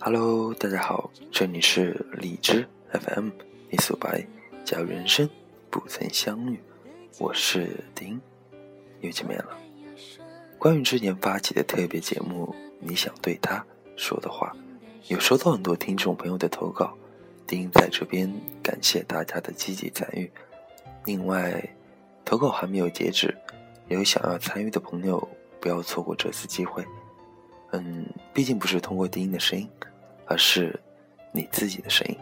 Hello，大家好，这里是荔枝 FM 一四八，假如人生不曾相遇，我是丁，又见面了。关于之前发起的特别节目，你想对他说的话，有收到很多听众朋友的投稿，丁在这边感谢大家的积极参与。另外，投稿还没有截止，有想要参与的朋友不要错过这次机会。嗯，毕竟不是通过丁的声音。而是你自己的声音。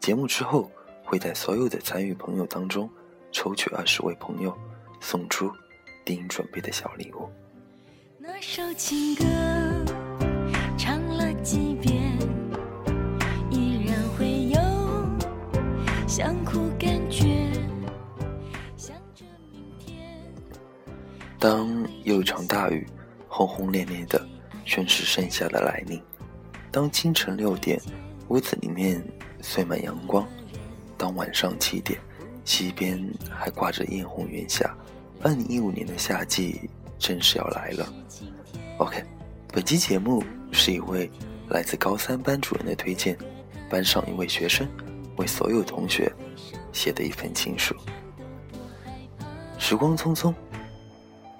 节目之后会在所有的参与朋友当中抽取二十位朋友，送出丁准备的小礼物。那首情歌唱了几遍，依然会有想哭感觉。想着明天当又一场大雨轰轰烈烈的宣誓盛夏的来临。当清晨六点，屋子里面碎满阳光；当晚上七点，西边还挂着艳红云霞，二零一五年的夏季正式要来了。OK，本期节目是一位来自高三班主任的推荐，班上一位学生为所有同学写的一份情书。时光匆匆，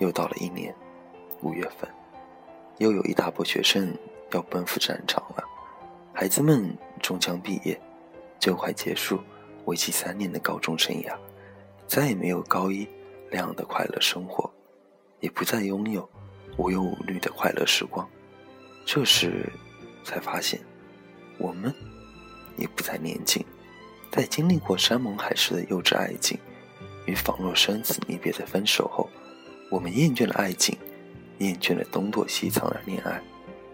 又到了一年五月份，又有一大波学生。要奔赴战场了，孩子们终将毕业，就快结束为期三年的高中生涯，再也没有高一那样的快乐生活，也不再拥有无忧无虑的快乐时光。这时，才发现，我们也不再年轻，在经历过山盟海誓的幼稚爱情与仿若生死离别的分手后，我们厌倦了爱情，厌倦了东躲西藏的恋爱。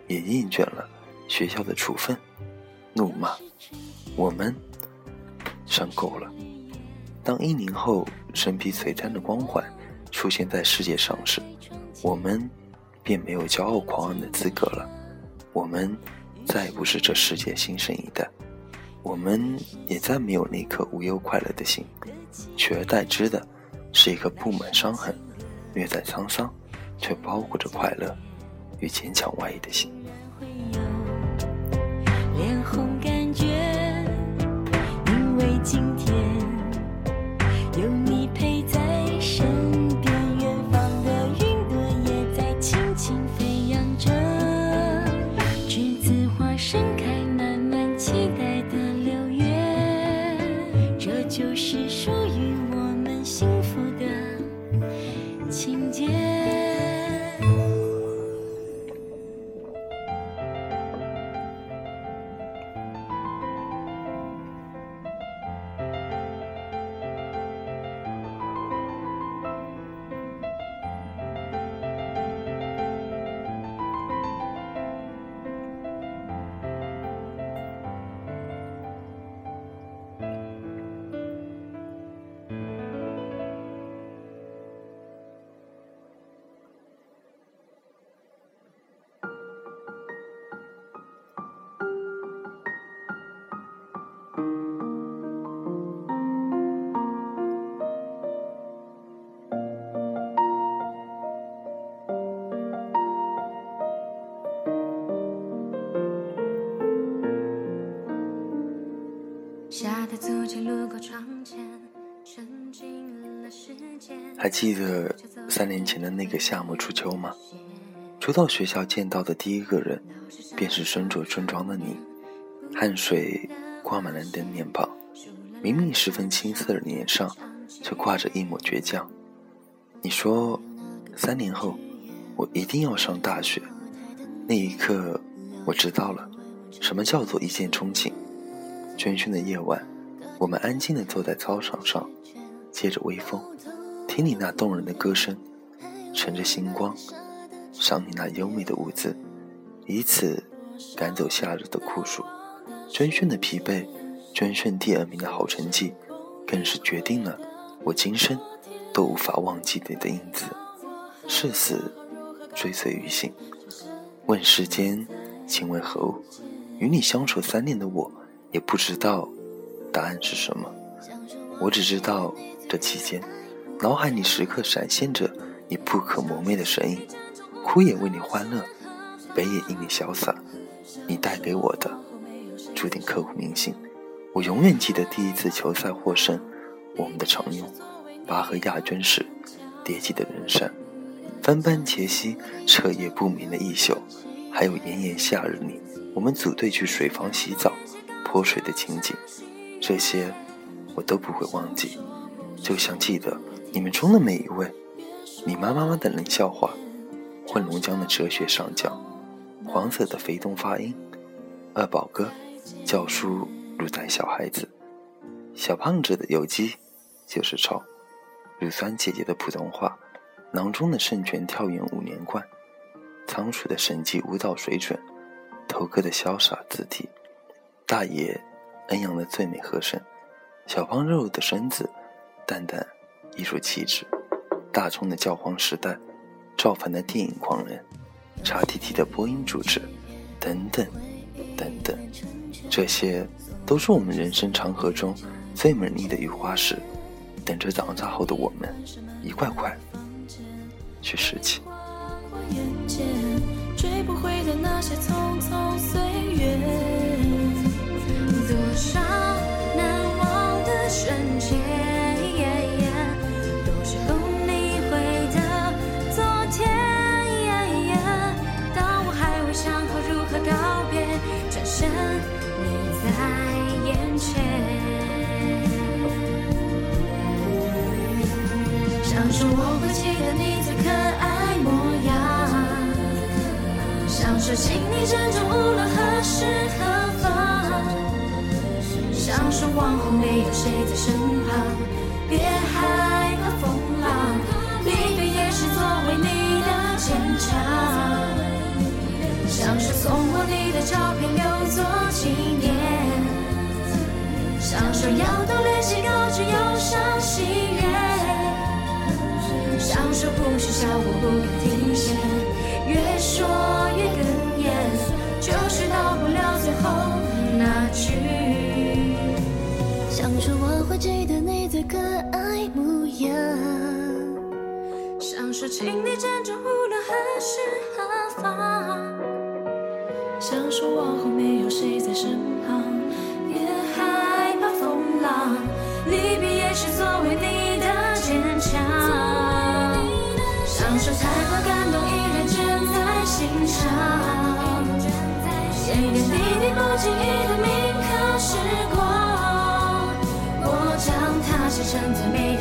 也厌倦了学校的处分、怒骂，我们上够了。当一零后身披璀璨的光环出现在世界上时，我们便没有骄傲狂妄的资格了。我们再也不是这世界新生一代，我们也再没有那颗无忧快乐的心，取而代之的是一颗布满伤痕、略带沧桑，却包裹着快乐。与坚强外衣的心。脸红感觉，因为今还记得三年前的那个夏末初秋吗？初到学校见到的第一个人，便是身着春装的你，汗水挂满了你的脸庞，明明十分青涩的脸上，却挂着一抹倔强。你说，三年后，我一定要上大学。那一刻，我知道了，什么叫做一见钟情。喧喧的夜晚。我们安静地坐在操场上，借着微风，听你那动人的歌声，乘着星光，赏你那优美的舞姿，以此赶走夏日的酷暑。军训的疲惫，军训第二名的好成绩，更是决定了我今生都无法忘记你的影子。誓死，追随于心。问世间情为何物？与你相处三年的我，也不知道。答案是什么？我只知道，这期间，脑海里时刻闪现着你不可磨灭的身影，哭也为你欢乐，悲也因你潇洒，你带给我的，注定刻骨铭心。我永远记得第一次球赛获胜，我们的常用拔河亚军时叠起的人山，分班前夕、彻夜不眠的一宿，还有炎炎夏日里我们组队去水房洗澡、泼水的情景，这些我都不会忘记。就像记得你们中的每一位，你妈妈妈的冷笑话，混龙江的哲学上讲，黄色的肥东发音，二宝哥教书如带小孩子，小胖子的有机就是抄，乳酸姐姐的普通话，囊中的圣泉跳远五连冠，仓鼠的神级舞蹈水准，头哥的潇洒字体，大爷恩阳的最美和声，小胖肉肉的身子。淡淡艺术气质，大葱的教皇时代，赵凡的电影狂人，叉 T T 的播音主持，等等等等，这些都是我们人生长河中最美丽的雨花石，等着长大后的我们一块块去拾起。追不回的那些匆请你珍重，无论何时何方。想说往后没有谁在身旁，别害怕风浪，离别也是作为你的坚强。想说送我你的照片留作纪念，想说要多练习，告知忧伤喜悦。想说不许笑，我不敢停歇，越说越哽咽，就是到不了最后那句。想说我会记得你最可爱模样，想说请你珍重，无论何时何方。想说往后没有谁在身旁，别害怕风浪，离别也是作为你点点滴滴不经意的铭刻时光，我将它写成最美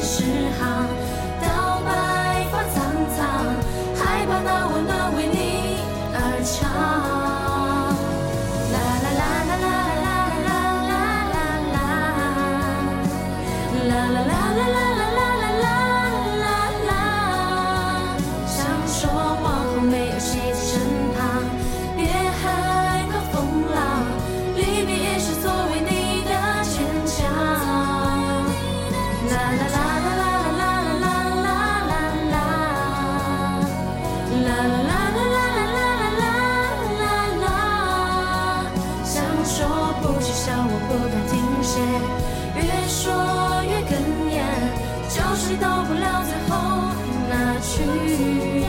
是到不了最后那句。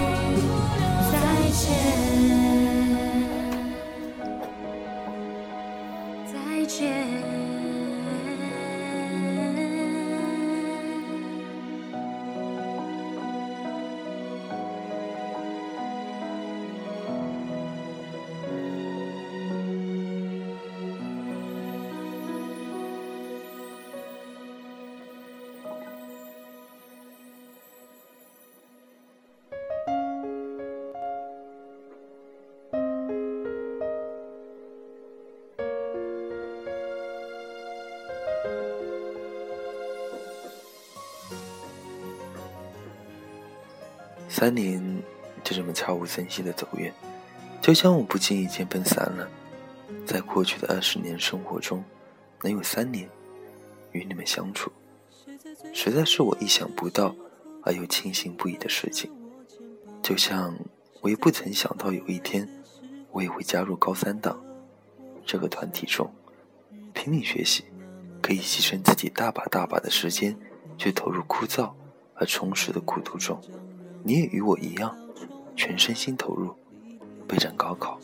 三年就这么悄无声息的走远，就像我不经意间分散了。在过去的二十年生活中，能有三年与你们相处，实在是我意想不到而又庆幸不已的事情。就像我也不曾想到有一天，我也会加入高三党这个团体中，拼命学习，可以牺牲自己大把大把的时间，去投入枯燥而充实的苦读中。你也与我一样，全身心投入，备战高考。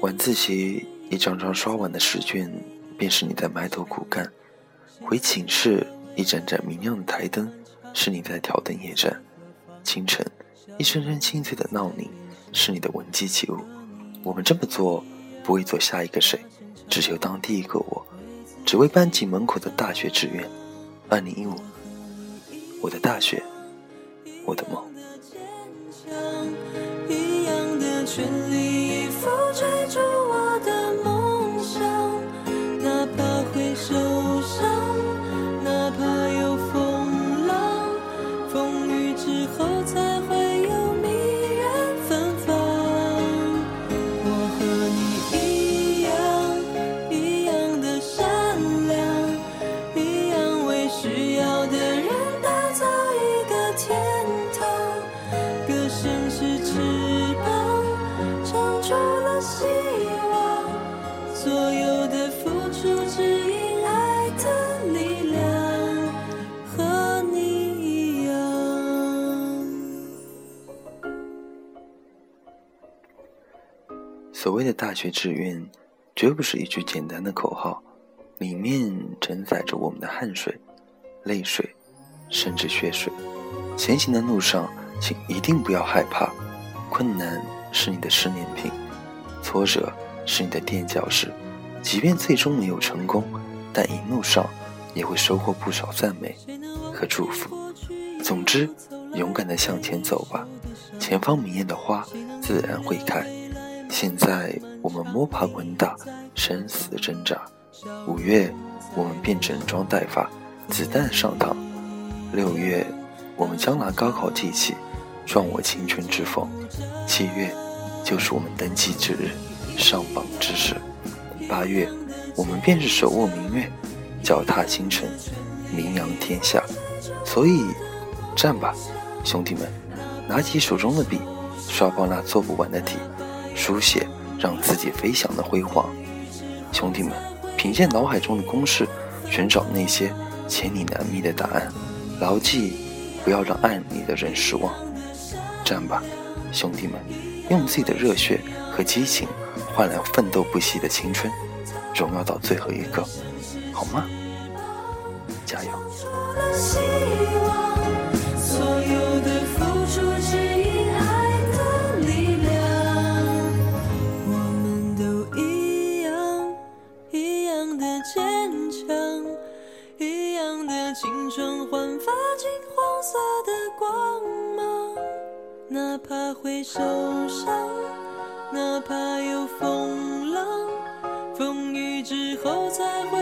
晚自习一张张刷完的试卷，便是你在埋头苦干；回寝室一盏盏明亮的台灯，是你在挑灯夜战；清晨一声声清脆的闹铃，是你的闻鸡起舞。我们这么做，不为做下一个谁，只求当第一个我，只为班级门口的大学志愿。二零一五，我的大学，我的梦。悬崖所谓的大学志愿，绝不是一句简单的口号，里面承载着我们的汗水、泪水，甚至血水。前行的路上，请一定不要害怕，困难是你的试炼品，挫折是你的垫脚石。即便最终没有成功，但一路上也会收获不少赞美和祝福。总之，勇敢地向前走吧，前方明艳的花自然会开。现在我们摸爬滚打，生死挣扎。五月，我们便整装待发，子弹上膛。六月，我们将拿高考祭旗，壮我青春之风。七月，就是我们登基之日，上榜之时。八月，我们便是手握明月，脚踏星辰，名扬天下。所以，战吧，兄弟们，拿起手中的笔，刷爆那做不完的题。书写让自己飞翔的辉煌，兄弟们，凭借脑海中的公式，寻找那些千里难觅的答案。牢记，不要让爱你的人失望。战吧，兄弟们，用自己的热血和激情换来奋斗不息的青春，荣耀到最后一刻，好吗？加油！坚强一样的青春焕发金黄色的光芒。哪怕会受伤哪怕有风浪风雨之后才会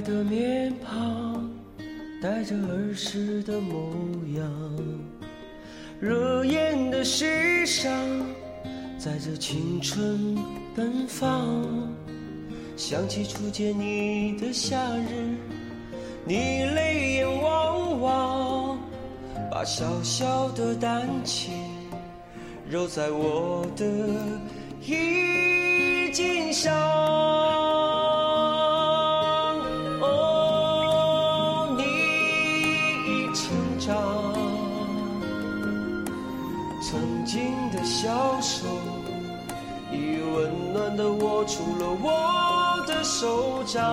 的面庞，带着儿时的模样，热眼的时尚，在这青春奔放，想起初见你的夏日，你泪眼汪汪，把小小的胆怯揉在我的衣襟上。暖的握住了我的手掌。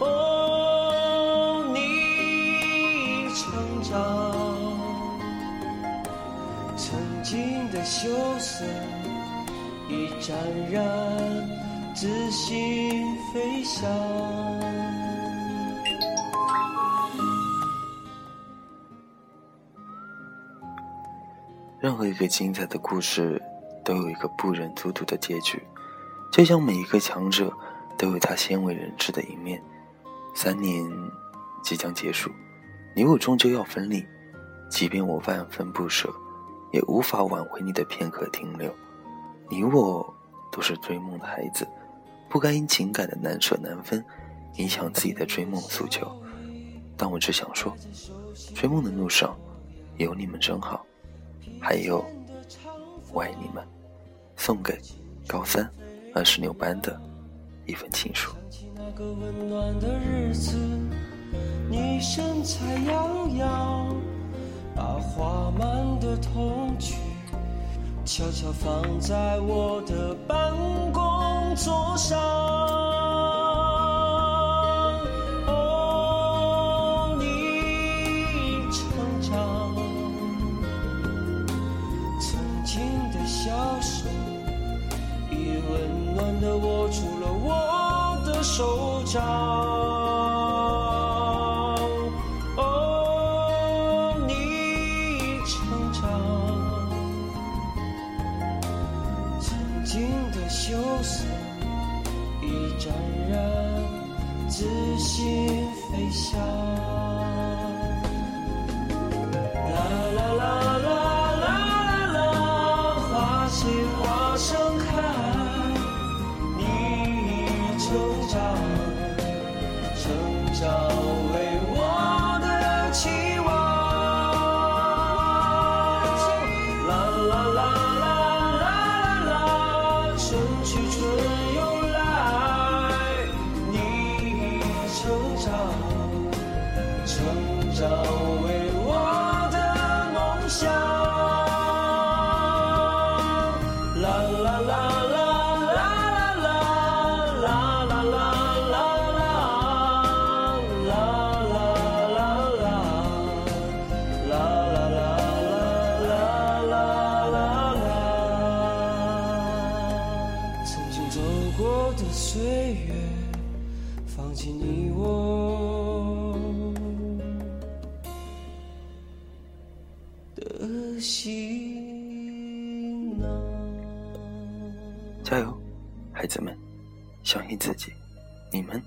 哦，你成长，曾经的羞涩已沾染自信飞翔。任何一个精彩的故事，都有一个不忍卒读的结局，就像每一个强者都有他鲜为人知的一面。三年即将结束，你我终究要分离，即便我万分不舍，也无法挽回你的片刻停留。你我都是追梦的孩子，不该因情感的难舍难分，影响自己的追梦诉求。但我只想说，追梦的路上，有你们真好。还有，我爱你们，送给高三二十六班的一份情书。你身材窈窕，把画满的童趣悄悄放在我的办公桌上。的握住了我的手掌，哦，你成长，曾经的羞涩已沾染，自信飞翔。加孩子们！相信自己，你们。